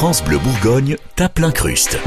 France Bleu Bourgogne tape l'incruste.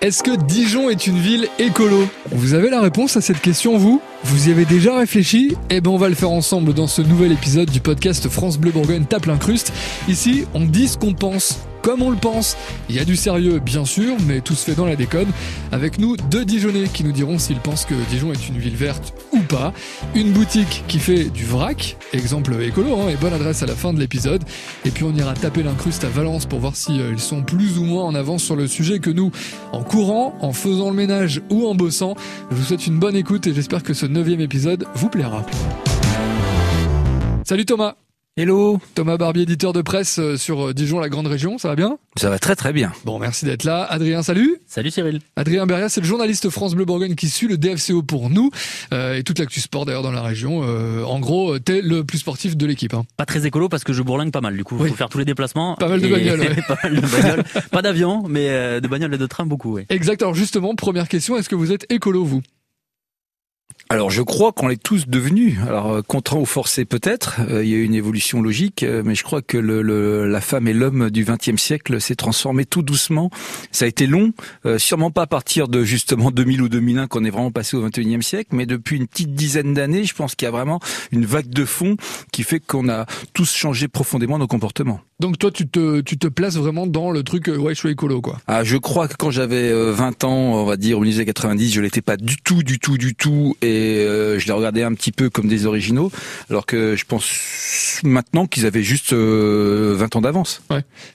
Est-ce que Dijon est une ville écolo? Vous avez la réponse à cette question, vous? Vous y avez déjà réfléchi? Eh ben on va le faire ensemble dans ce nouvel épisode du podcast France Bleu Bourgogne tape l'incruste. Ici, on dit ce qu'on pense comme on le pense. Il y a du sérieux, bien sûr, mais tout se fait dans la déconne. Avec nous, deux Dijonnais qui nous diront s'ils pensent que Dijon est une ville verte ou pas. Une boutique qui fait du vrac, exemple écolo, hein, et bonne adresse à la fin de l'épisode. Et puis on ira taper l'incruste à Valence pour voir si euh, sont plus ou moins en avance sur le sujet que nous. En courant, en faisant le ménage ou en bossant, je vous souhaite une bonne écoute et j'espère que ce neuvième épisode vous plaira. Salut Thomas Hello Thomas Barbier, éditeur de presse euh, sur euh, Dijon, la grande région, ça va bien? Ça va très très bien. Bon, merci d'être là. Adrien, salut Salut Cyril Adrien Beria, c'est le journaliste France Bleu Bourgogne qui suit le DFCO pour nous, euh, et toute l'actu sport d'ailleurs dans la région. Euh, en gros, t'es le plus sportif de l'équipe. Hein. Pas très écolo parce que je bourlingue pas mal, du coup, Oui. faut faire tous les déplacements. Pas mal de bagnoles, ouais. pas mal de bagnoles. pas d'avion, mais euh, de bagnoles et de train, beaucoup, oui. Exact, alors justement, première question, est-ce que vous êtes écolo, vous? Alors je crois qu'on l'est tous devenus. Alors euh, contraint ou forcé peut-être. Euh, il y a eu une évolution logique, euh, mais je crois que le, le- la femme et l'homme du XXe siècle s'est transformé tout doucement. Ça a été long, euh, sûrement pas à partir de justement 2000 ou 2001 qu'on est vraiment passé au XXIe siècle, mais depuis une petite dizaine d'années, je pense qu'il y a vraiment une vague de fond qui fait qu'on a tous changé profondément nos comportements. Donc toi, tu te, tu te places vraiment dans le truc, euh, ouais, je suis écolo, quoi. Ah, je crois que quand j'avais euh, 20 ans, on va dire au milieu des 90, je l'étais pas du tout, du tout, du tout, et euh, je les regardais un petit peu comme des originaux, alors que je pense maintenant qu'ils avaient juste euh, 20 ans d'avance.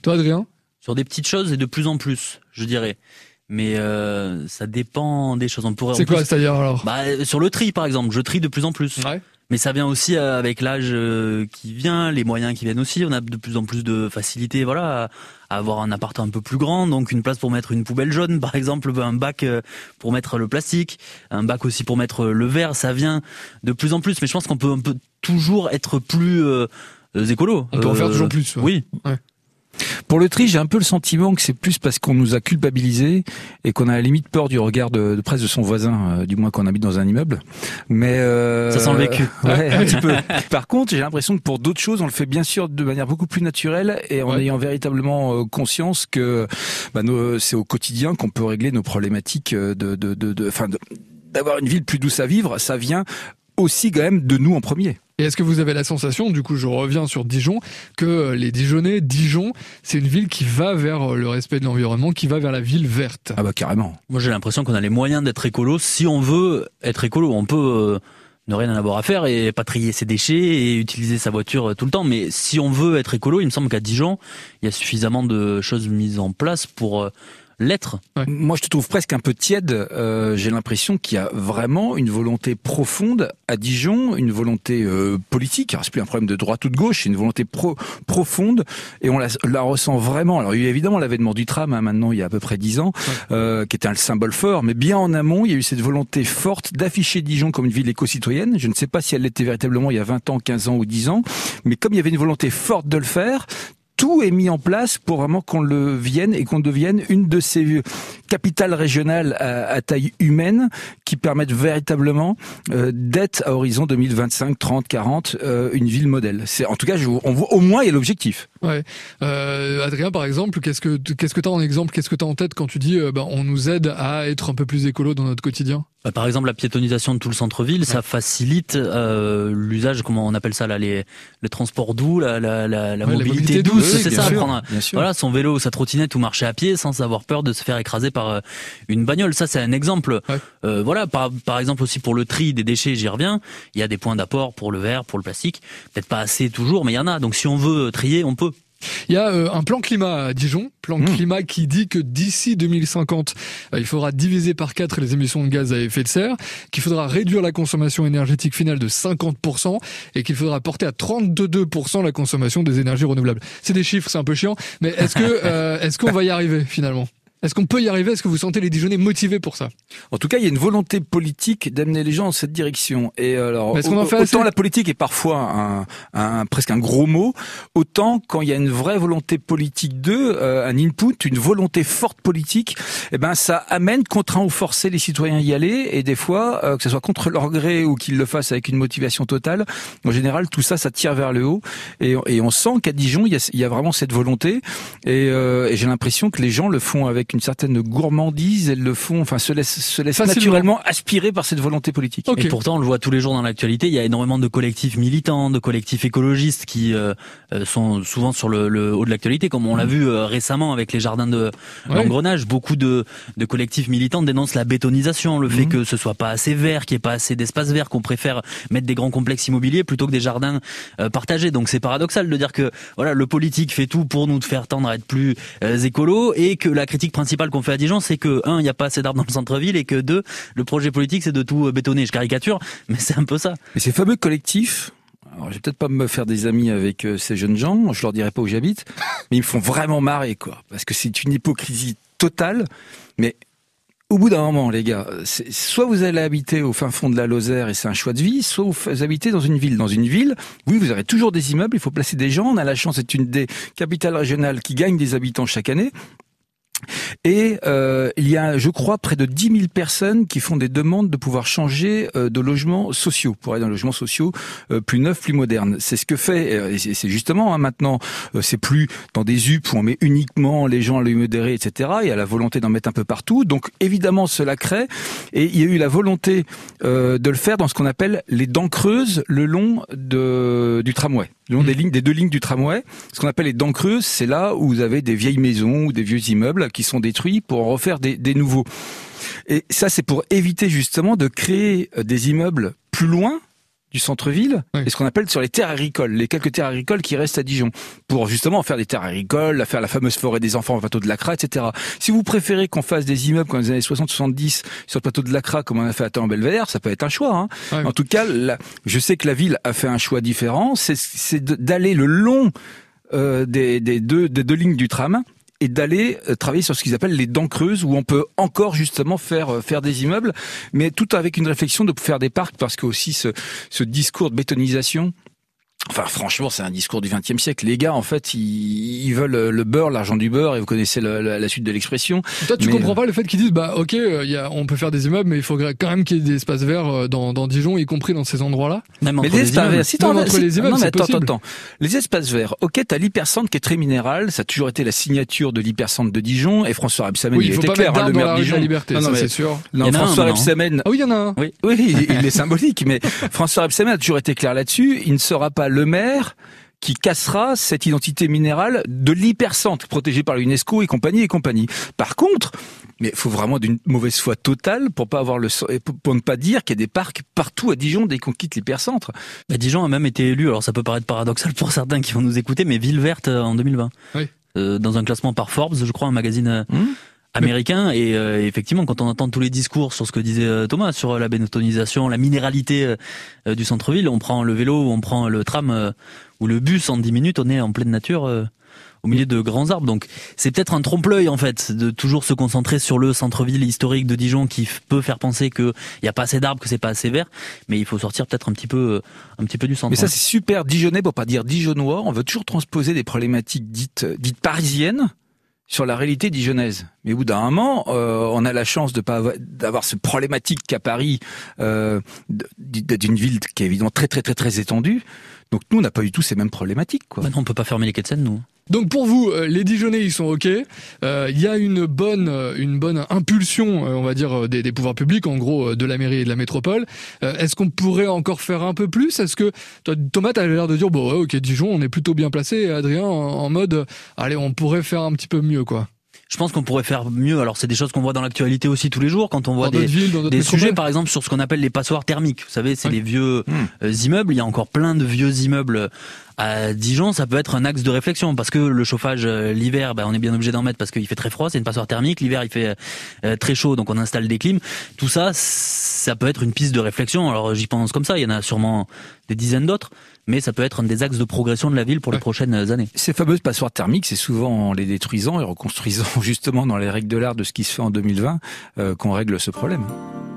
Toi, Adrien? Sur des petites choses et de plus en plus, je dirais. Mais euh, ça dépend des choses. On pourrait. C'est en quoi, c'est-à-dire alors? Bah, euh, Sur le tri, par exemple, je trie de plus en plus. Ouais. Mais ça vient aussi euh, avec l'âge euh, qui vient, les moyens qui viennent aussi. On a de plus en plus de facilité, voilà, à avoir un appart un peu plus grand, donc une place pour mettre une poubelle jaune, par exemple, un bac euh, pour mettre le plastique, un bac aussi pour mettre le verre. Ça vient de plus en plus. Mais je pense qu'on peut, on peut toujours être plus euh, écolo. On peut en faire toujours plus. ouais. Oui. Pour le tri, j'ai un peu le sentiment que c'est plus parce qu'on nous a culpabilisés et qu'on a à la limite peur du regard de, de presse de son voisin, euh, du moins qu'on habite dans un immeuble. Mais euh, Ça sent le vécu. Ouais, un petit peu. Par contre, j'ai l'impression que pour d'autres choses, on le fait bien sûr de manière beaucoup plus naturelle et en Ouais. ayant véritablement euh, conscience que bah, c'est au quotidien qu'on peut régler nos problématiques euh, de, de, de, de- de- d'avoir une ville plus douce à vivre. Ça vient aussi quand même de nous en premier. Et est-ce que vous avez la sensation, du coup je reviens sur Dijon, que euh, les Dijonnais, Dijon, c'est une ville qui va vers euh, le respect de l'environnement, qui va vers la ville verte? Ah bah carrément. Moi, j'ai l'impression qu'on a les moyens d'être écolo si on veut être écolo. On peut euh, ne rien en avoir à faire et pas trier ses déchets et utiliser sa voiture tout le temps. Mais si on veut être écolo, il me semble qu'à Dijon, il y a suffisamment de choses mises en place pour l'être. Moi, je te trouve presque un peu tiède. Euh, J'ai l'impression qu'il y a vraiment une volonté profonde à Dijon, une volonté euh, politique. Alors, c'est plus un problème de droite ou de gauche, c'est une volonté pro profonde, et on la, la ressent vraiment. Alors, il y a eu évidemment l'avènement du tram, hein, maintenant, il y a à peu près dix ans, euh, qui était un symbole fort, mais bien en amont, il y a eu cette volonté forte d'afficher Dijon comme une ville éco-citoyenne. Je ne sais pas si elle l'était véritablement il y a 20 ans, 15 ans ou 10 ans, mais comme il y avait une volonté forte de le faire, tout est mis en place pour vraiment qu'on le vienne et qu'on devienne une de ces capitales régionales à, à taille humaine qui permettent véritablement euh, d'être à horizon 2025, 30, 40 euh, une ville modèle. C'est en tout cas, je, on voit au moins il y a l'objectif. Ouais. Euh, Adrien, par exemple, qu'est-ce que qu'est-ce que t'as en exemple, qu'est-ce que t'as en tête quand tu dis, euh, ben, on nous aide à être un peu plus écolo dans notre quotidien? Bah, Par exemple, la piétonisation de tout le centre-ville, ça facilite euh, l'usage, comment on appelle ça là, les, le transport doux, la, la, la, la Ouais, la mobilité, mobilité douce, douce, oui, c'est ça, sûr, prendre un- voilà, son vélo, sa trottinette ou marcher à pied sans avoir peur de se faire écraser par euh, une bagnole. Ça, c'est un exemple. Ouais. Euh, voilà, par, par exemple aussi pour le tri des déchets, j'y reviens. Il y a des points d'apport pour le verre, pour le plastique. Peut-être pas assez toujours, mais il y en a. Donc si on veut trier, on peut. Il y a euh, un plan climat à Dijon, plan Mmh. climat qui dit que d'ici 2050, euh, il faudra diviser par quatre les émissions de gaz à effet de serre, qu'il faudra réduire la consommation énergétique finale de 50% et qu'il faudra porter à 32% la consommation des énergies renouvelables. C'est des chiffres, c'est un peu chiant, mais est-ce que euh, est-ce qu'on va y arriver finalement? Est-ce qu'on peut y arriver? Est-ce que vous sentez les Dijonais motivés pour ça? En tout cas, il y a une volonté politique d'amener les gens dans cette direction. Et alors, en fait autant la politique est parfois un, un- presque un gros mot, autant quand il y a une vraie volonté politique d'eux, euh, un input, une volonté forte politique, eh ben ça amène, contraint ou forcer les citoyens à y aller. Et des fois, euh, que ce soit contre leur gré ou qu'ils le fassent avec une motivation totale, en général, tout ça, ça tire vers le haut. Et, et on sent qu'à Dijon, il y, a, il y a vraiment cette volonté. Et, euh, et j'ai l'impression que les gens le font avec une certaine gourmandise. Elles le font, enfin, se laissent, se laissent naturellement aspirer par cette volonté politique. Ok. Et pourtant, on le voit tous les jours dans l'actualité. Il y a énormément de collectifs militants, de collectifs écologistes qui euh, euh, sont souvent sur le, le haut de l'actualité, comme on l'a vu euh, récemment avec les jardins de Ouais. l'engrenage. Beaucoup de, de collectifs militants dénoncent la bétonisation, le fait Mhm. que ce soit pas assez vert, qu'il n'y ait pas assez d'espace vert, qu'on préfère mettre des grands complexes immobiliers plutôt que des jardins euh, partagés. Donc c'est paradoxal de dire que voilà, le politique fait tout pour nous faire tendre à être plus euh, écolo et que la critique principale qu'on fait à Dijon, c'est que un, il n'y a pas assez d'arbres dans le centre-ville et que deux, le projet politique, c'est de tout euh, bétonner. Je caricature, mais c'est un peu ça. Et ces fameux collectifs, alors je vais peut-être pas me faire des amis avec euh, ces jeunes gens, je leur dirai pas où j'habite, mais ils me font vraiment marrer, quoi. Parce que c'est une hypocrisie totale, mais au bout d'un moment, les gars, soit vous allez habiter au fin fond de la Lozère et c'est un choix de vie, soit vous habitez dans une ville. Dans une ville, oui, vous aurez toujours des immeubles, il faut placer des gens. On a la chance, c'est une des capitales régionales qui gagne des habitants chaque année. Et euh, il y a, je crois, près de 10 000 personnes qui font des demandes de pouvoir changer euh, de logements sociaux, pour aller dans logements sociaux euh, plus neufs, plus modernes. C'est ce que fait, et c'est justement hein, maintenant, c'est plus dans des UP où on met uniquement les gens à l'œil modéré, etc. Il y a la volonté d'en mettre un peu partout. Donc évidemment, cela crée, et il y a eu la volonté de le faire dans ce qu'on appelle les dents creuses le long du tramway. Le long des lignes, des deux lignes du tramway. Ce qu'on appelle les dents creuses, c'est là où vous avez des vieilles maisons ou des vieux immeubles qui sont détruits pour en refaire des, des nouveaux. Et ça, c'est pour éviter justement de créer euh, des immeubles plus loin du centre-ville, Oui. et ce qu'on appelle sur les terres agricoles, les quelques terres agricoles qui restent à Dijon, pour justement faire des terres agricoles, faire la fameuse forêt des enfants au plateau de l'Acra, etc. Si vous préférez qu'on fasse des immeubles comme dans les années 60-70 sur le plateau de l'Acra, comme on a fait à Temps-Belvédère, ça peut être un choix. Hein. En tout cas, la- je sais que la ville a fait un choix différent, c'est- d'aller le long euh, des, des deux, des deux lignes du tram et d'aller euh, travailler sur ce qu'ils appellent les dents creuses où on peut encore justement faire euh, faire des immeubles mais tout avec une réflexion de faire des parcs parce que aussi ce, ce discours de bétonisation Enfin, franchement, c'est un discours du XXe siècle. Les gars, en fait, ils, ils veulent euh, le beurre, l'argent du beurre, et vous connaissez le- la, la suite de l'expression. Toi, tu Mais, comprends pas le fait qu'ils disent, bah, ok, euh, il y a, on peut faire des immeubles, mais il faudrait quand même qu'il y ait des espaces verts euh, dans, dans Dijon, y compris dans ces endroits-là. Même Mais entre les les espaces immeubles. verts, si t'en entre si- les immeubles, non, mais c'est attends, possible. attends, attends. Les espaces verts. Ok, t'as l'hypercentre qui est très minéral. Ça a toujours été la signature de l'hypercentre de Dijon. Et François Rebsamen, Oui, il il faut était pas clair, hein, le maire de la Dijon. liberté, Non, non, c'est sûr. Non, Il y en a un François Ah oui, il y en a un. Oui. oui, il, il est symbolique, mais François Rebsamen a toujours été clair là-dessus. Il ne sera pas le maire qui cassera cette identité minérale de l'hypercentre protégé par l'UNESCO et compagnie et compagnie. Par contre, mais il faut vraiment d'une mauvaise foi totale pour pas avoir le pour ne pas dire qu'il y a des parcs partout à Dijon dès qu'on quitte l'hypercentre. Bah, Dijon a même été élu, alors ça peut paraître paradoxal pour certains qui vont nous écouter, mais ville verte euh, en 2020. Oui. Euh, dans un classement par Forbes, je crois, un magazine euh, Hum américain. Et euh, effectivement, quand on entend tous les discours sur ce que disait euh, Thomas, sur euh, la bétonisation, la minéralité euh, du centre-ville, on prend le vélo, ou on prend le tram euh, ou le bus en 10 minutes, on est en pleine nature. au milieu de grands arbres. Donc c'est peut-être un trompe-l'œil en fait de toujours se concentrer sur le centre-ville historique de Dijon qui peut faire penser qu'il n'y a pas assez d'arbres, que c'est pas assez vert, mais il faut sortir peut-être un petit peu un petit peu du centre. Mais ça, c'est super dijonnais pour pas dire dijonnois. On veut toujours transposer des problématiques dites, dites parisiennes sur la réalité dijonnaise. Mais au bout d'un moment, euh, on a la chance de pas avoir, d'avoir ce problématique qu'à Paris, euh, d'une ville qui est évidemment très très très très étendue. Donc nous, on n'a pas du tout ces mêmes problématiques, quoi. Maintenant, on peut pas fermer les quais de Seine, nous. Donc pour vous, euh, les Dijonais, ils sont ok. Euh, Il y a une bonne, euh, une bonne impulsion, on va dire, des, des pouvoirs publics, en gros, de la mairie et de la métropole. Euh, Est-ce qu'on pourrait encore faire un peu plus? Est-ce que toi, Thomas, t'as l'air de dire, bon, ouais, ok, Dijon, on est plutôt bien placé. Adrien, en, mode, allez, on pourrait faire un petit peu mieux, quoi. Je pense qu'on pourrait faire mieux. Alors, c'est des choses qu'on voit dans l'actualité aussi tous les jours quand on voit Dans des, villes, sujets, par exemple, sur ce qu'on appelle les passoires thermiques. Vous savez, c'est Oui. les vieux Hmm. euh, immeubles. Il y a encore plein de vieux immeubles à Dijon. Ça peut être un axe de réflexion parce que le chauffage euh, l'hiver, ben, on est bien obligé d'en mettre parce qu'il fait très froid. C'est une passoire thermique. L'hiver, il fait euh, très chaud, donc on installe des clims. Tout ça, ça peut être une piste de réflexion. Alors, j'y pense comme ça. Il y en a sûrement des dizaines d'autres. Mais ça peut être un des axes de progression de la ville pour les prochaines années. Ces fameuses passoires thermiques, c'est souvent en les détruisant et reconstruisant justement dans les règles de l'art de ce qui se fait en 2020 euh, qu'on règle ce problème.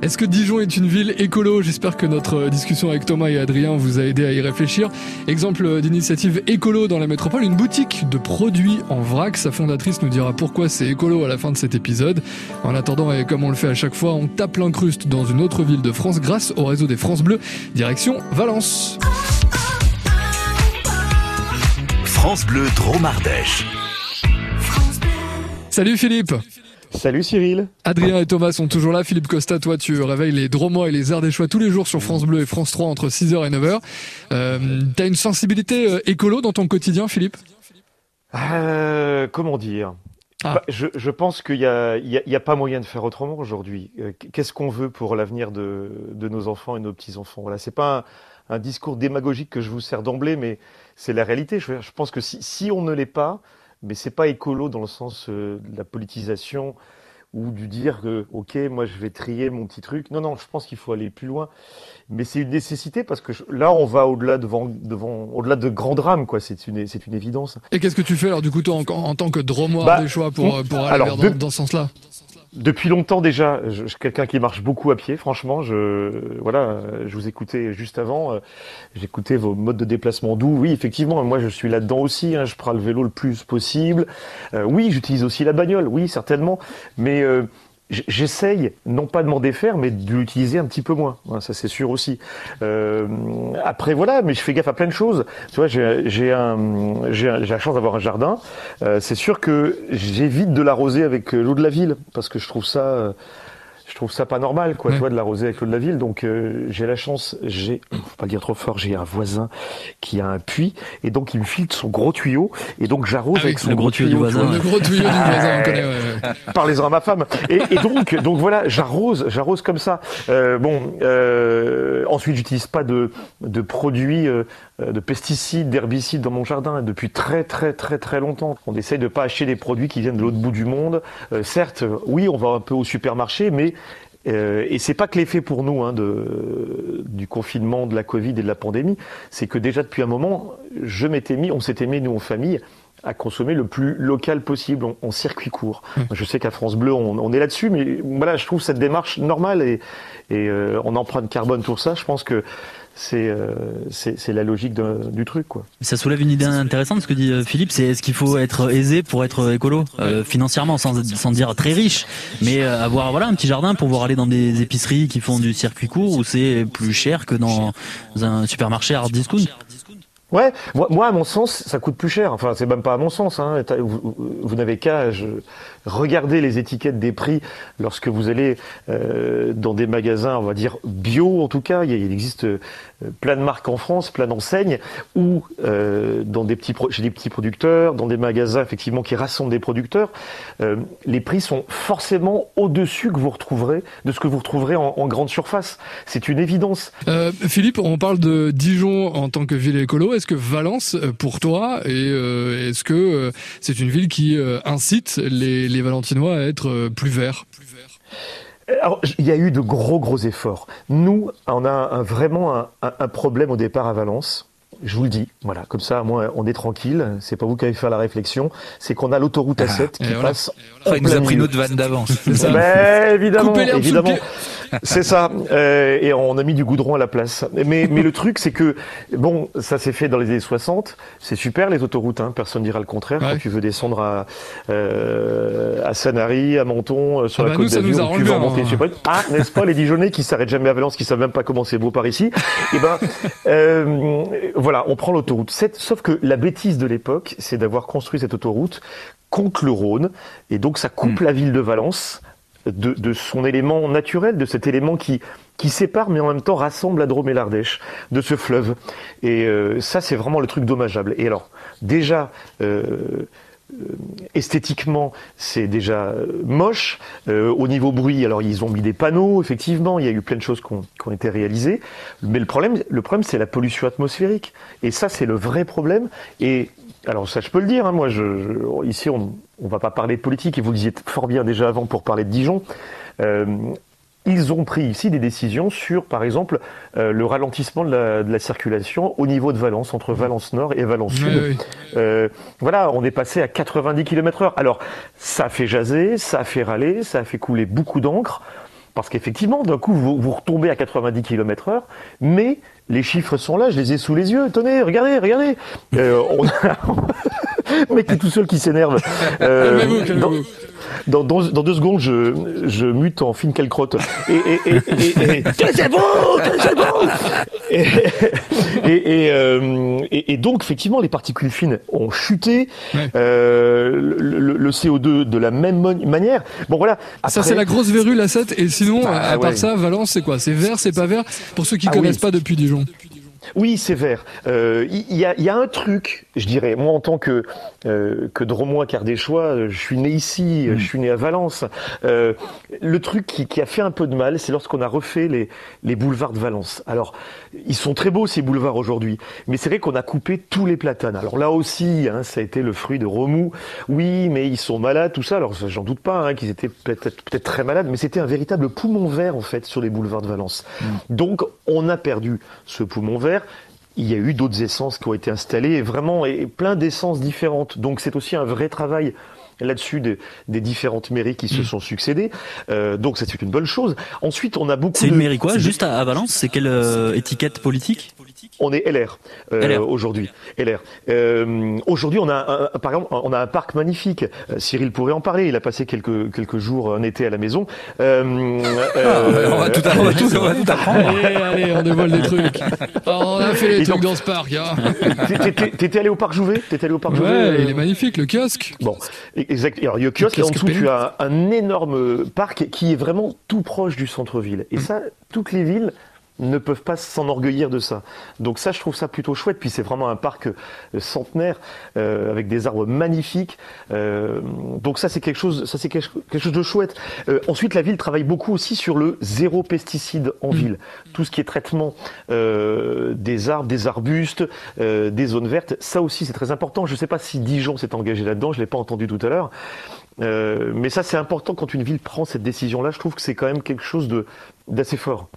Est-ce que Dijon est une ville écolo? J'espère que notre discussion avec Thomas et Adrien vous a aidé à y réfléchir. Exemple d'initiative écolo dans la métropole, une boutique de produits en vrac. Sa fondatrice nous dira pourquoi c'est écolo à la fin de cet épisode. En attendant, et comme on le fait à chaque fois, on tape l'incruste dans une autre ville de France grâce au réseau des France Bleu, direction Valence. France Bleu Dromardèche. Salut Philippe Salut Cyril. Adrien et Thomas sont toujours là. Philippe Costa, toi tu réveilles les Dromois et les Ardéchois tous les jours sur France Bleu et France 3 entre 6h et 9h. Euh, T'as une sensibilité euh, écolo dans ton quotidien Philippe? Euh, Comment dire? Ah. bah, je, je, pense qu'il n'y a, y a, y a, pas moyen de faire autrement aujourd'hui. Qu'est-ce qu'on veut pour l'avenir de, de, nos enfants et nos petits-enfants? Voilà, c'est pas un, un, discours démagogique que je vous sers d'emblée, mais c'est la réalité. Je, pense que si, si on ne l'est pas, mais c'est pas écolo dans le sens euh, de la politisation ou du dire que ok moi je vais trier mon petit truc non non je pense qu'il faut aller plus loin mais c'est une nécessité parce que je, là on va au-delà devant devant au-delà de grands drames quoi c'est une c'est une évidence et qu'est-ce que tu fais alors du coup toi en, en tant que dromois bah, des choix pour pour aller alors, vers, dans, dans ce sens-là? Depuis longtemps déjà, je, je suis quelqu'un qui marche beaucoup à pied. Franchement, je voilà, je vous écoutais juste avant. Euh, j'écoutais vos modes de déplacement doux. Oui, effectivement, moi je suis là-dedans aussi. Hein, je prends le vélo le plus possible. Euh, oui, j'utilise aussi la bagnole. Oui, certainement. Mais euh, J'essaye, non pas de m'en défaire, mais de l'utiliser un petit peu moins. Ça, c'est sûr aussi. Euh, après, voilà, mais je fais gaffe à plein de choses. Tu vois, j'ai la chance d'avoir un jardin. Euh, c'est sûr que j'évite de l'arroser avec l'eau de la ville parce que je trouve ça. Je trouve ça pas normal, quoi, ouais. tu vois, de l'arroser avec l'eau de la ville. Donc euh, j'ai la chance, j'ai, faut pas le dire trop fort, j'ai un voisin qui a un puits et donc il me file son gros tuyau et donc j'arrose avec, avec, son le gros tuyau, tuyau du voisin. Le gros tuyau du voisin, on connaît. Ouais, ouais. Parlez-en à ma femme. Et, et, donc, donc voilà, j'arrose, j'arrose comme ça. Euh, bon, euh, ensuite j'utilise pas de de produits euh, de pesticides, d'herbicides dans mon jardin depuis très très très très longtemps. On essaye de pas acheter des produits qui viennent de l'autre bout du monde. Euh, certes, oui, on va un peu au supermarché, mais euh, et c'est pas que l'effet pour nous hein, de, du confinement, de la Covid et de la pandémie, c'est que déjà depuis un moment, je m'étais mis, on s'était mis nous en famille à consommer le plus local possible en, en circuit court. Mmh. Je sais qu'à France Bleu, on, on est là-dessus, mais voilà, je trouve cette démarche normale et, et euh, en empreinte carbone pour ça, je pense que c'est euh, c'est la logique de, du truc quoi. Ça soulève une idée intéressante ce que dit euh, Philippe, c'est est-ce qu'il faut être aisé pour être écolo euh, financièrement sans, sans dire très riche, mais euh, avoir voilà un petit jardin pour pouvoir aller dans des épiceries qui font du circuit court où c'est plus cher que dans un supermarché hard discount. Ouais, moi, à mon sens, ça coûte plus cher. Enfin, c'est même pas à mon sens. Hein. Vous, vous n'avez qu'à regarder les étiquettes des prix lorsque vous allez euh, dans des magasins, on va dire bio en tout cas. Il, existe euh, plein de marques en France, plein d'enseignes, ou euh, dans des petits chez des petits producteurs, dans des magasins effectivement qui rassemblent des producteurs. Euh, les prix sont forcément au-dessus que vous retrouverez de ce que vous retrouverez en, en grande surface. C'est une évidence. Euh, Philippe, on parle de Dijon en tant que ville écolo. Est-ce que Valence, pour toi, est-ce que c'est une ville qui incite les, Valentinois à être plus verts, verts alors, il y a eu de gros gros efforts. Nous, on a vraiment un, problème au départ à Valence. Je vous le dis, voilà, comme ça, moi, on est tranquille. C'est pas vous qui allez faire la réflexion. C'est qu'on a l'autoroute A7 qui voilà. passe. Voilà. il nous a pris notre vanne d'avance. Ben, évidemment, évidemment. C'est ça. Euh, et on a mis du goudron à la place. Mais, mais le truc, c'est que, bon, ça s'est fait dans les années 60. C'est super, les autoroutes. Hein, personne dira le contraire. Ouais. Quand tu veux descendre à, euh, à Sanary, à Menton, euh, sur ah la bah côte d'Azur, tu veux remonter, hein. Ah, n'est-ce pas, les Dijonnais qui s'arrêtent jamais à Valence, qui savent même pas comment c'est beau par ici. Et ben, euh, voilà, on prend l'autoroute. Sauf que la bêtise de l'époque, c'est d'avoir construit cette autoroute contre le Rhône. Et donc, ça coupe mmh. la ville de Valence de, de, son élément naturel, de cet élément qui, qui sépare mais en même temps rassemble la Drôme et l'Ardèche, de ce fleuve. Et euh, ça, c'est vraiment le truc dommageable. Et alors, déjà, euh, esthétiquement, c'est déjà moche. Euh, au niveau bruit, alors ils ont mis des panneaux, effectivement, il y a eu plein de choses qui ont, été réalisées. Mais le problème, le problème, c'est la pollution atmosphérique. Et ça, c'est le vrai problème. Et alors ça, je peux le dire. Hein, moi, je, ici, on va pas parler de politique. Et vous le disiez fort bien déjà avant pour parler de Dijon. Euh, ils ont pris ici des décisions sur, par exemple, euh, le ralentissement de la, de la, circulation au niveau de Valence, entre Valence Nord et Valence Sud. Oui, oui. Euh, voilà, on est passé à 90 km heure. Alors, ça a fait jaser, ça a fait râler, ça a fait couler beaucoup d'encre, parce qu'effectivement, d'un coup, vous, vous retombez à 90 km heure, mais les chiffres sont là, je les ai sous les yeux. Tenez, regardez, regardez. Euh, on a... Le mec est tout seul qui s'énerve. Euh, Calmez-vous, calmez-vous. dans, dans, dans deux secondes, je, je mute en fine calcrotte. Et, et, et, et, et c'est bon, c'est bon. Euh, et, donc, effectivement, les particules fines ont chuté. Ouais. Euh, le, le- le CO2 de la même manière. Bon, voilà. Ça, c'est la grosse verrue, la 7. Et sinon, Bah, à part ouais. ça, Valence, c'est quoi? C'est vert, c'est pas vert? Pour ceux qui Ah connaissent oui. pas depuis Dijon. Oui, c'est vert. Euh, Il y, a, il y a un truc, je dirais, moi en tant que euh, que Dromois Cardéchois, euh, je suis né ici, euh, je suis né à Valence. Euh, le truc qui, qui a fait un peu de mal, c'est lorsqu'on a refait les, les boulevards de Valence. Alors, ils sont très beaux ces boulevards aujourd'hui, mais c'est vrai qu'on a coupé tous les platanes. Alors là aussi, hein, ça a été le fruit de remous. Oui, mais ils sont malades, tout ça. Alors j'en doute pas hein, qu'ils étaient peut-être peut-être très malades, mais c'était un véritable poumon vert en fait sur les boulevards de Valence. Donc on a perdu ce poumon vert. Il y a eu d'autres essences qui ont été installées, et vraiment, et plein d'essences différentes. Donc c'est aussi un vrai travail là-dessus des, des différentes mairies qui se sont succédées. Euh, donc ça, c'est une bonne chose. Ensuite, on a beaucoup C'est de... une mairie quoi Juste à, à Valence? C'est quelle euh, étiquette politique? On est LR, euh, LR. aujourd'hui. LR. Euh, aujourd'hui, on a un, un- par exemple, on a un parc magnifique. Euh, Cyril pourrait en parler. Il a passé quelques quelques jours un été à la maison. Euh, euh, on va tout, on va tout, on va tout apprendre. Allez, allez, on dévoile des trucs. Oh, on a fait les Et trucs donc- dans ce parc. Hein. T'étais allé au parc Jouvet? T'étais allé au parc Jouvet? Ouais, euh, il est magnifique, le kiosque. Bon, exact. Alors, il y a le kiosque et en dessous, tu as un énorme parc qui est vraiment tout proche du centre-ville. Et ça, toutes les villes ne peuvent pas s'enorgueillir de ça. Donc ça, je trouve ça plutôt chouette. Puis c'est vraiment un parc euh, centenaire euh, avec des arbres magnifiques. Euh, donc ça, c'est quelque chose, ça c'est quelque, quelque chose de chouette. Euh, ensuite, la ville travaille beaucoup aussi sur le zéro pesticide en ville. Tout ce qui est traitement euh, des arbres, des arbustes, euh, des zones vertes, ça aussi c'est très important. Je ne sais pas si Dijon s'est engagé là-dedans, je l'ai pas entendu tout à l'heure. Euh, mais ça, c'est important quand une ville prend cette décision-là. Je trouve que c'est quand même quelque chose de d'assez fort.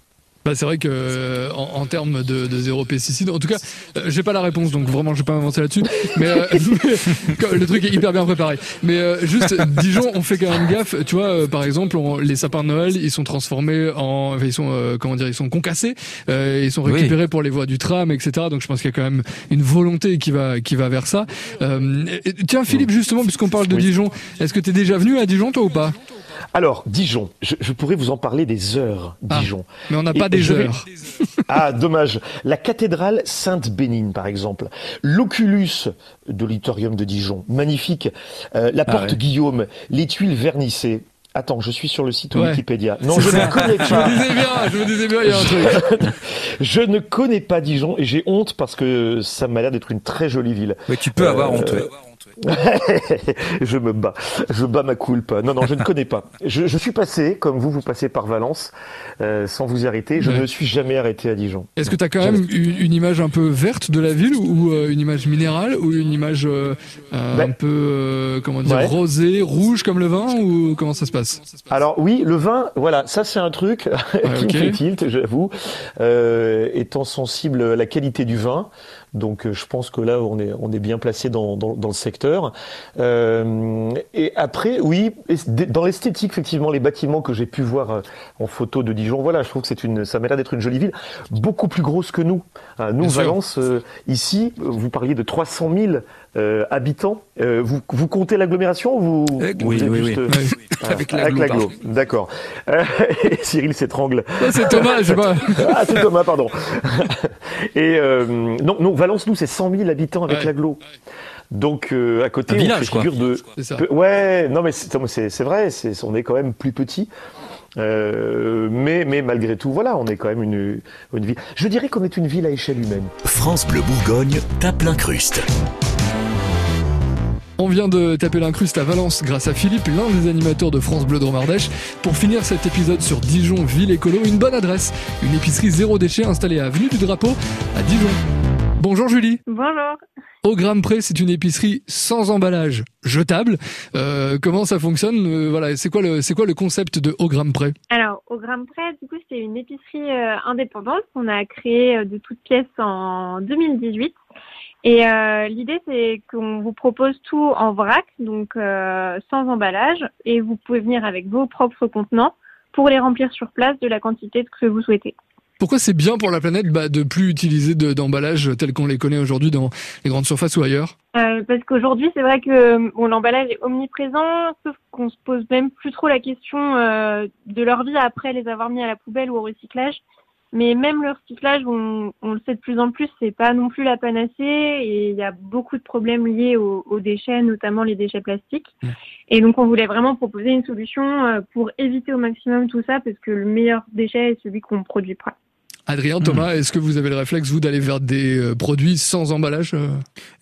Bah, c'est vrai que euh, en, en termes de, de zéro pesticide, en tout cas, euh, j'ai pas la réponse, donc vraiment je vais pas m'avancer là-dessus. Mais, euh, mais, le truc est hyper bien préparé. Mais euh, juste Dijon, on fait quand même gaffe. Tu vois, euh, par exemple, on- les sapins de Noël, ils sont transformés en, enfin, ils sont euh, comment dire, ils sont concassés, euh, ils sont Oui. récupérés pour les voies du tram, etc. Donc je pense qu'il y a quand même une volonté qui va qui va vers ça. Euh, et- tiens, Philippe, justement, puisqu'on parle de Oui. Dijon, est-ce que t'es déjà venu à Dijon, toi ou pas? Alors, Dijon, je, je pourrais vous en parler des heures, Ah. Dijon. Mais on n'a pas et des je vais- heures. Ah, dommage. La cathédrale Sainte-Bénigne, par exemple. L'Oculus de l'Auditorium de Dijon, magnifique. Euh, la Ah porte ouais. Guillaume, les tuiles vernissées. Attends, je suis sur le site Ouais. Wikipédia. Non, je ne connais Je pas. me disais bien, je me disais bien, il y a un truc. Je ne connais pas Dijon et j'ai honte parce que ça m'a l'air d'être une très jolie ville. Oui, tu peux avoir honte. ouais. je me bats. Je bats ma culpa. Non, non, je ne connais pas. Je, je suis passé, comme vous, vous passez par Valence, euh, sans vous arrêter. Je Ouais. ne me suis jamais arrêté à Dijon. Est-ce que tu as quand même une, une image un peu verte de la ville ou euh, une image minérale ou une image euh, Ben, un peu comment dire ouais. rosée, rouge comme le vin ou comment ça se passe? Alors oui, le vin, voilà, ça c'est un truc qui ok. me fait tilt, j'avoue, étant sensible à la qualité du vin. Donc euh, je pense que là on est on est bien placé dans dans, dans le secteur. Euh, et après, oui, dans l'esthétique effectivement, les bâtiments que j'ai pu voir euh, en photo de Dijon, voilà, je trouve que c'est une, ça m'a l'air d'être une jolie ville, beaucoup plus grosse que nous. Hein, nous Bien. Valence, euh, ici, vous parliez de 300 000 euh, habitants. Euh, vous vous comptez l'agglomération ou vous, Euh, vous oui, êtes oui, juste, oui. ah, Avec l'agglo, d'accord. Euh, Cyril s'étrangle. Ah, C'est Thomas, je sais pas. Ah, c'est Thomas, pardon. Et euh, non, non, Valence, nous, c'est 100 000 habitants avec Ouais. l'agglo. Donc euh, à côté, Un on village, fait quoi. figure de. Ça. Ouais, non, mais c'est vrai, c'est on est quand même plus petit. Euh, mais, mais malgré tout, voilà, on est quand même une, une ville. Je dirais qu'on est une ville à échelle humaine. France Bleu Bourgogne tape l'incruste. On vient de taper l'incruste à Valence grâce à Philippe, l'un des animateurs de France Bleu Dromardèche. Pour finir cet épisode sur Dijon, ville écolo, une bonne adresse. Une épicerie zéro déchet installée à Avenue du Drapeau à Dijon. Bonjour Julie. Bonjour. Au gramme près, c'est une épicerie sans emballage, jetable. Euh, comment ça fonctionne? Euh, Voilà, c'est quoi le c'est quoi le concept de au gramme près? Alors, au gramme près, du coup, c'est une épicerie euh, indépendante qu'on a créée de toutes pièces en 2018. Et euh, l'idée, c'est qu'on vous propose tout en vrac, donc euh, sans emballage, et vous pouvez venir avec vos propres contenants pour les remplir sur place de la quantité que vous souhaitez. Pourquoi c'est bien pour la planète bah, de plus utiliser de- d'emballage tel qu'on les connaît aujourd'hui dans les grandes surfaces ou ailleurs? Euh, parce qu'aujourd'hui, c'est vrai que bon, l'emballage est omniprésent, sauf qu'on se pose même plus trop la question de leur vie après les avoir mis à la poubelle ou au recyclage. Mais même le recyclage, on, on le sait de plus en plus, c'est pas non plus la panacée et il y a beaucoup de problèmes liés aux, aux déchets, notamment les déchets plastiques. Mmh. Et donc, on voulait vraiment proposer une solution euh, pour éviter au maximum tout ça, parce que le meilleur déchet est celui qu'on produit pas. Adrien, Thomas, est-ce que vous avez le réflexe, vous, d'aller vers des euh, produits sans emballage euh?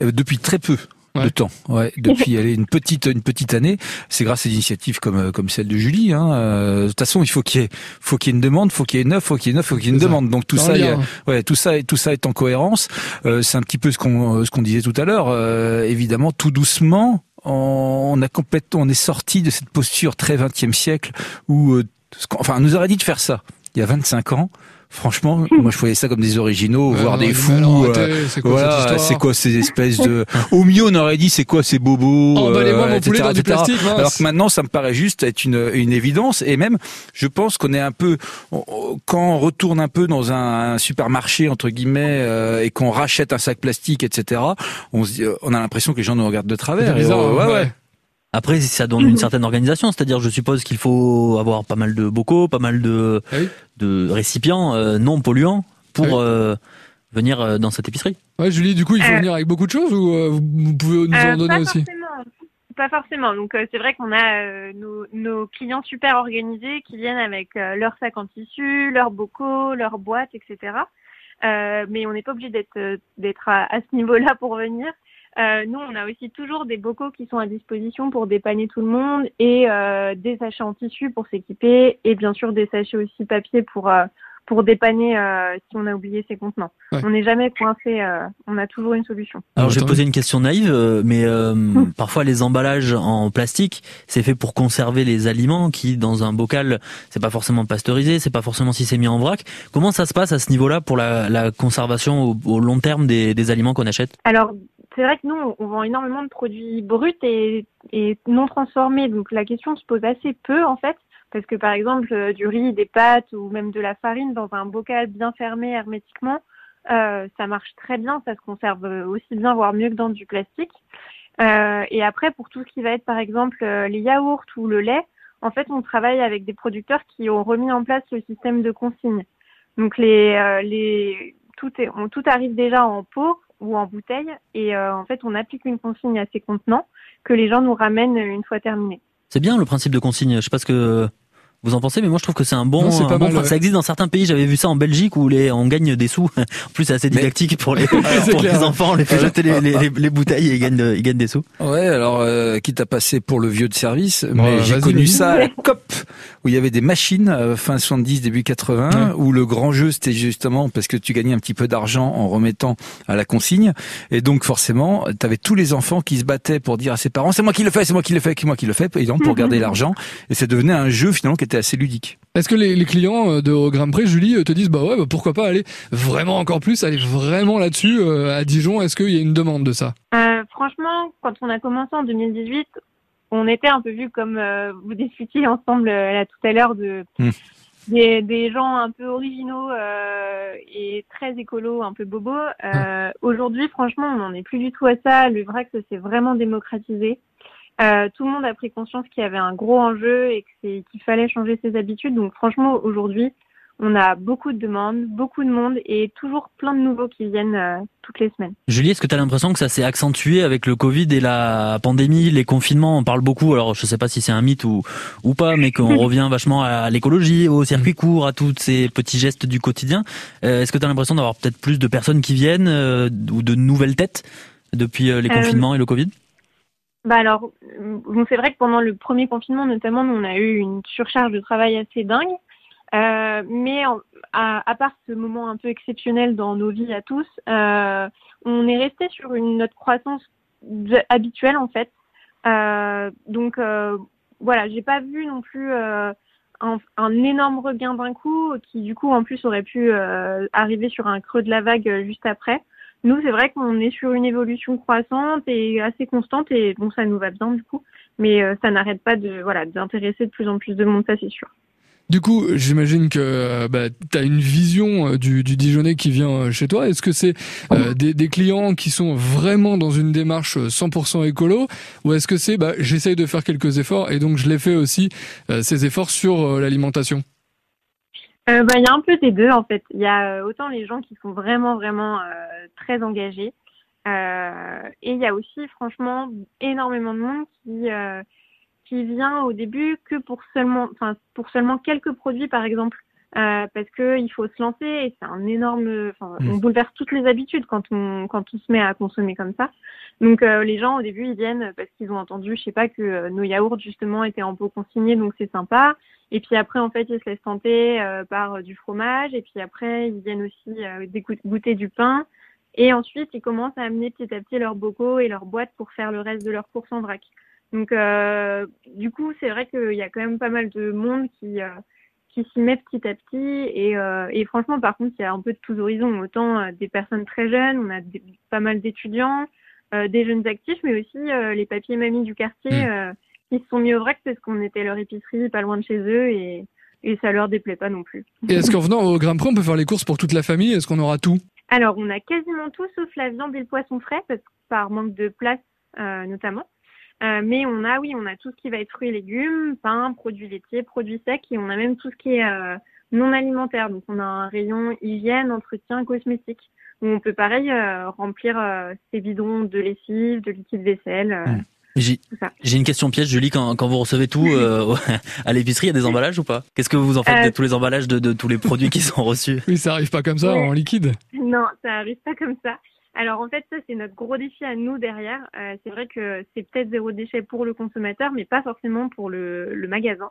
Euh, Depuis très peu. Ouais. de temps, ouais. Depuis allez, une petite une petite année, c'est grâce à des initiatives comme euh, comme celle de Julie. Hein. Euh, de toute façon, il faut qu'il y ait faut qu'il y ait une demande, faut qu'il y ait une offre, faut qu'il y ait une offre, faut qu'il y ait une demande. Donc tout ça, a- hein. Ouais, tout ça, tout ça est en cohérence. Euh, c'est un petit peu ce qu'on euh, ce qu'on disait tout à l'heure. Euh, évidemment, tout doucement, on, a complètement, on est sorti de cette posture très 20e siècle où, euh, enfin, on nous aurait dit de faire ça il y a 25 ans. Franchement, moi je voyais ça comme des originaux, voire non, des fous. euh, c'est quoi voilà, c'est quoi ces espèces de. Au mieux, on aurait dit c'est quoi ces bobos. Emballez-moi euh, mon poulet dans du plastique. Alors que maintenant, ça me paraît juste être une, une évidence. Et même, je pense qu'on est un peu, quand on retourne un peu dans un, un supermarché entre guillemets euh, et qu'on rachète un sac plastique, etc. On, se dit, euh, on a l'impression que les gens nous regardent de travers. C'est Et, bizarre, euh, hein, ouais, ouais. ouais. Après, ça donne une certaine organisation, c'est-à-dire, je suppose qu'il faut avoir pas mal de bocaux, pas mal de, Ah oui. de récipients euh, non polluants pour Ah oui. euh, venir euh, dans cette épicerie. Ouais, Julie, du coup, il faut Euh. venir avec beaucoup de choses ou euh, vous pouvez nous en donner pas aussi forcément. Pas forcément. Donc euh, c'est vrai qu'on a euh, nos, nos clients super organisés qui viennent avec euh, leurs sacs en tissu, leurs bocaux, leurs boîtes, etc. Euh, mais on n'est pas obligé d'être d'être à, à ce niveau-là pour venir. Euh, nous, on a aussi toujours des bocaux qui sont à disposition pour dépanner tout le monde et euh, des sachets en tissu pour s'équiper et bien sûr des sachets aussi papier pour euh, pour dépanner euh, si on a oublié ses contenants. Ouais. On n'est jamais coincé. euh, on a toujours une solution. Alors, Ouais, je vais tant poser une question naïve, euh, mais parfois les emballages en plastique, c'est fait pour conserver les aliments qui, dans un bocal, c'est pas forcément pasteurisé, c'est pas forcément si c'est mis en vrac. Comment ça se passe à ce niveau-là pour la, la conservation au, au long terme des, des aliments qu'on achète? Alors, c'est vrai que nous, on vend énormément de produits bruts et, non transformés. Donc, la question se pose assez peu, en fait. Parce que, par exemple, euh, du riz, des pâtes ou même de la farine dans un bocal bien fermé hermétiquement, euh, ça marche très bien. Ça se conserve euh, aussi bien, voire mieux que dans du plastique. Et après, pour tout ce qui va être, par exemple, les yaourts ou le lait, en fait, on travaille avec des producteurs qui ont remis en place le système de consigne. Donc, les, tout arrive déjà en pot ou en bouteille et euh, en fait on applique une consigne à ces contenants que les gens nous ramènent une fois terminés. C'est bien le principe de consigne. Je sais pas ce que vous en pensez, mais moi je trouve que c'est un bon, Non, c'est un pas bon mal, prin- ouais. Ça existe dans certains pays. J'avais vu ça en Belgique où les, on gagne des sous. En plus, c'est assez Mais- didactique pour les, C'est pour clair. les enfants. On les fait Alors- jeter les, les, les- les bouteilles et ils gagnent, de- ils gagnent des sous. Ouais, alors euh, quitte à passer pour le vieux de service, Bon, mais j'ai connu ça à la COP où il y avait des machines euh, fin 70 début 80 Ouais. où le grand jeu c'était justement parce que tu gagnais un petit peu d'argent en remettant à la consigne et donc forcément tu avais tous les enfants qui se battaient pour dire à ses parents c'est moi qui le fais, c'est moi qui le fais, c'est moi qui le fais, évidemment pour garder l'argent et ça devenait un jeu finalement qui était assez ludique. Est-ce que les, les clients euh, de au Grand Prix, Julie, euh, te disent bah ouais, bah pourquoi pas aller vraiment encore plus, aller vraiment là-dessus euh, à Dijon? Est-ce qu'il y a une demande de ça? Euh, franchement, quand on a commencé en 2018, on était un peu vu comme euh, vous discutiez ensemble là tout à l'heure de Hmm. des, des gens un peu originaux euh, et très écolos, un peu bobos. Euh, Aujourd'hui, franchement, on n'en est plus du tout à ça. Le vrac, ça s'est vraiment démocratisé. Euh, tout le monde a pris conscience qu'il y avait un gros enjeu et qu'il fallait changer ses habitudes. Donc franchement, aujourd'hui, on a beaucoup de demandes, beaucoup de monde et toujours plein de nouveaux qui viennent euh, toutes les semaines. Julie, est-ce que tu as l'impression que ça s'est accentué avec le Covid et la pandémie, les confinements? On parle beaucoup, alors je sais pas si c'est un mythe ou, ou pas, mais qu'on revient vachement à l'écologie, au circuit court, à tous ces petits gestes du quotidien. Euh, est-ce que tu as l'impression d'avoir peut-être plus de personnes qui viennent euh, ou de nouvelles têtes depuis euh, les confinements et le Covid? Bah alors, bon, c'est vrai que pendant le premier confinement, notamment, on a eu une surcharge de travail assez dingue. Euh, mais en- à, à part ce moment un peu exceptionnel dans nos vies à tous, euh, on est resté sur une notre croissance habituelle en fait. Euh, donc euh, voilà, j'ai pas vu non plus euh, un, un énorme regain d'un coup qui du coup en plus aurait pu euh, arriver sur un creux de la vague juste après. Nous, c'est vrai qu'on est sur une évolution croissante et assez constante et bon, ça nous va bien du coup, mais euh, ça n'arrête pas de voilà d'intéresser de plus en plus de monde, ça c'est sûr. Du coup, j'imagine que euh, bah, tu as une vision euh, du, du Dijonais qui vient chez toi. Est-ce que c'est des, des, clients qui sont vraiment dans une démarche 100% écolo? Ou est-ce que c'est bah, j'essaye de faire quelques efforts et donc je les fais aussi ces efforts sur l'alimentation? Euh, bah, Il y a un peu des deux en fait. Il y a autant les gens qui sont vraiment vraiment très engagés et il y a aussi franchement énormément de monde qui qui vient au début que pour seulement, enfin pour seulement quelques produits par exemple, euh, parce que il faut se lancer et c'est un énorme, enfin mm. on bouleverse toutes les habitudes quand on quand on se met à consommer comme ça. Donc euh, les gens au début ils viennent parce qu'ils ont entendu, je sais pas que euh, nos yaourts justement étaient en pot consigné donc c'est sympa. Et puis après en fait ils se laissent tenter euh, par du fromage et puis après ils viennent aussi goûter du pain. Et ensuite, ils commencent à amener petit à petit leurs bocaux et leurs boîtes pour faire le reste de leur course en vrac. Donc, euh, du coup, c'est vrai qu'il y a quand même pas mal de monde qui, euh, qui s'y met petit à petit. Et, euh, et, franchement, par contre, il y a un peu de tous horizons. Autant euh, des personnes très jeunes, on a pas mal d'étudiants, euh, des jeunes actifs, mais aussi les papiers mamies du quartier mmh. qui se sont mis au vrac parce qu'on était leur épicerie pas loin de chez eux et, et ça leur déplaît pas non plus. Et est-ce qu'en venant au Grimpre, on peut faire les courses pour toute la famille? Est-ce qu'on aura tout? Alors, on a quasiment tout sauf la viande et le poisson frais, parce, par manque de place notamment. Euh, mais on a, oui, on a tout ce qui va être fruits et légumes, pain, produits laitiers, produits secs, et on a même tout ce qui est euh, non alimentaire. Donc on a un rayon hygiène, entretien, cosmétique, où on peut pareil euh, remplir ses bidons de lessive, de liquide vaisselle. Mmh. J'ai une question piège, Julie. Quand, quand vous recevez tout à l'épicerie, il y a des emballages ou pas? Qu'est-ce que vous en faites de tous les emballages de, de, tous les produits qui sont reçus? Oui, ça arrive pas comme ça en liquide. Non, ça arrive pas comme ça. Alors en fait, ça c'est notre gros défi à nous derrière. Euh, c'est vrai que c'est peut-être zéro déchet pour le consommateur, mais pas forcément pour le, le magasin.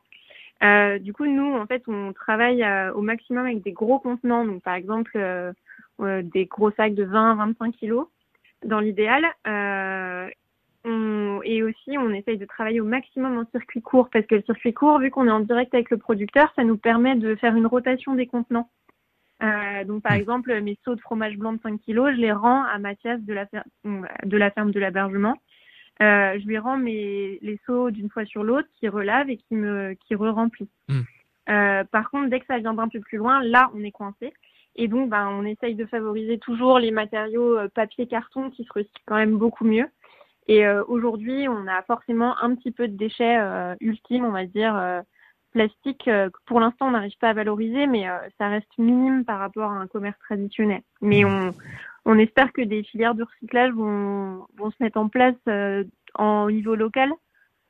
Euh, du coup, nous, en fait, on travaille euh, au maximum avec des gros contenants, donc par exemple euh, euh, des gros sacs de 20-25 kilos dans l'idéal. et aussi, on essaye de travailler au maximum en circuit court, parce que le circuit court, vu qu'on est en direct avec le producteur, ça nous permet de faire une rotation des contenants. Euh, donc, par exemple, mes seaux de fromage blanc de 5 kg, je les rends à Mathias de la, de la ferme de l'hébergement. Euh, je lui rends mes, les seaux d'une fois sur l'autre, qui relave et qui me qui re-remplit. Hmm. Euh, par contre, dès que ça vient d'un peu plus loin, là, on est coincé. Et donc, ben, on essaye de favoriser toujours les matériaux euh, papier-carton qui se recyclent quand même beaucoup mieux. Et euh, aujourd'hui, on a forcément un petit peu de déchets ultimes, on va dire, plastique que pour l'instant on n'arrive pas à valoriser, mais ça reste minime par rapport à un commerce traditionnel. Mais mmh. on, on espère que des filières de recyclage vont, vont se mettre en place euh, en, au niveau local,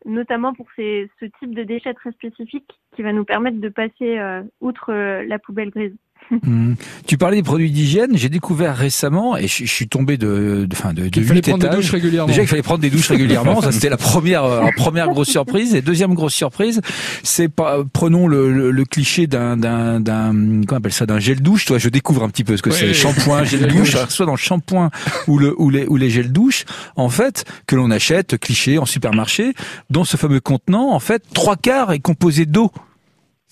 notamment pour ces, ce type de déchets très spécifiques qui va nous permettre de passer outre la poubelle grise. Mmh. Tu parlais des produits d'hygiène. J'ai découvert récemment et je, suis tombé de, de, fin, de, de il fallait prendre des douches régulièrement. Déjà, il fallait prendre des douches régulièrement. ça, c'était la première, euh, première grosse surprise. Et deuxième grosse surprise, c'est pas, prenons le, le, cliché d'un, d'un, d'un, comment appelle ça, d'un gel douche. Toi, je découvre un petit peu ce que c'est. Shampoing, gel douche. soit dans le shampoing ou le, ou les, ou les gels douche, en fait, que l'on achète, cliché, en supermarché, dans ce fameux contenant, en fait, trois quarts est composé d'eau.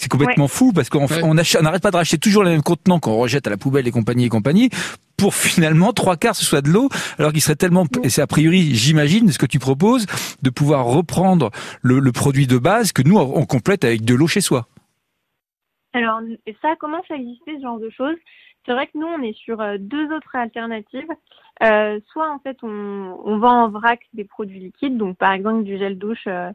C'est complètement fou parce qu'on on n'arrête pas de racheter toujours les mêmes contenants qu'on rejette à la poubelle et compagnie et compagnie pour finalement trois quarts ce soit de l'eau alors qu'il serait tellement et c'est a priori j'imagine ce que tu proposes de pouvoir reprendre le, le, produit de base que nous on complète avec de l'eau chez soi. Alors ça commence à exister ce genre de choses. C'est vrai que nous on est sur euh, deux autres alternatives. Euh, soit en fait on, on vend en vrac des produits liquides donc par exemple du gel douche euh,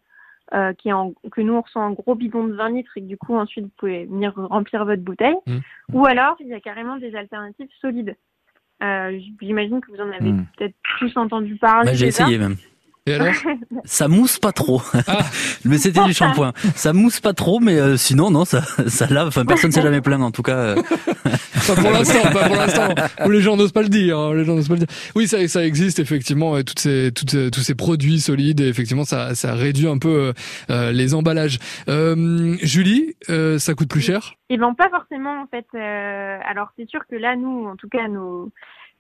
euh, qui est en, que nous on reçoit un gros bidon de 20 litres et que du coup ensuite vous pouvez venir remplir votre bouteille. Mmh. Ou alors il y a carrément des alternatives solides. Euh, J'imagine que vous en avez mmh. peut-être tous entendu parler. Bah, J'ai essayé même. Et alors? Ça mousse pas trop. Ah. mais c'était du shampoing. Ça mousse pas trop, mais euh, sinon non, ça, ça lave. Enfin, personne s'est jamais plaint en tout cas. Euh. pas pour l'instant, pas pour l'instant. Les gens n'osent pas le dire. Hein, les gens n'osent pas le dire. Oui, ça, ça existe effectivement. Toutes ces, toutes, tous ces produits solides. Et effectivement, ça, ça réduit un peu euh, les emballages. Euh, Julie, ça coûte plus cher? Eh ben pas forcément en fait. alors c'est sûr que là, nous, en tout cas, nos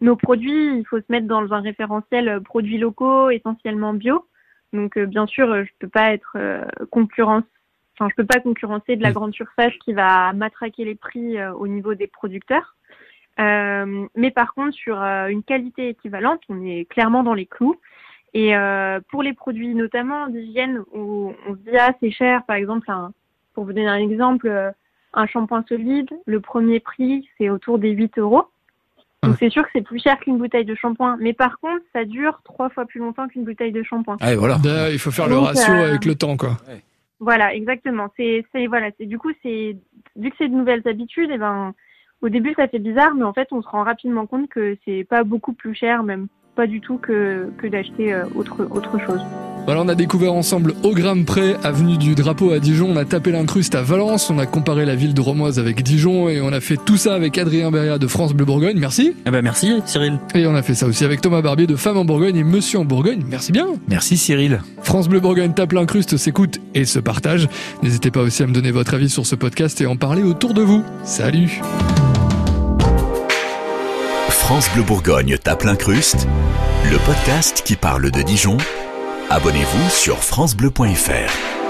nos produits, il faut se mettre dans un référentiel euh, produits locaux, essentiellement bio. Donc euh, bien sûr, euh, je peux pas être concurrence, enfin, je peux pas concurrencer de la Mm. grande surface qui va matraquer les prix euh, au niveau des producteurs. Euh, mais par contre, sur euh, une qualité équivalente, on est clairement dans les clous. Et euh, pour les produits notamment d'hygiène où on se dit ah c'est cher, par exemple, un, pour vous donner un exemple, un shampoing solide, le premier prix c'est autour des 8 euros. Donc Ah. c'est sûr que c'est plus cher qu'une bouteille de shampoing, mais par contre ça dure trois fois plus longtemps qu'une bouteille de shampoing. Ah, et voilà. D'ailleurs, il faut faire le Donc, ratio euh, avec le temps, quoi. Voilà, exactement. C'est, c'est voilà, c'est du coup c'est vu que c'est de nouvelles habitudes, et ben au début ça fait bizarre, mais en fait on se rend rapidement compte que c'est pas beaucoup plus cher, même pas du tout que que d'acheter euh, autre autre chose. Voilà, on a découvert ensemble au gramme près, avenue du Drapeau à Dijon, on a tapé l'incruste à Valence, on a comparé la ville de Romoise avec Dijon et on a fait tout ça avec Adrien Beria de France Bleu Bourgogne, merci. Eh ben merci Cyril. Et on a fait ça aussi avec Thomas Barbier de Femmes en Bourgogne et Monsieur en Bourgogne, merci bien. Merci Cyril. France Bleu Bourgogne tape l'incruste, s'écoute et se partage. N'hésitez pas aussi à me donner votre avis sur ce podcast et en parler autour de vous. Salut France Bleu Bourgogne tape l'incruste, le podcast qui parle de Dijon. Abonnez-vous sur francebleu.fr.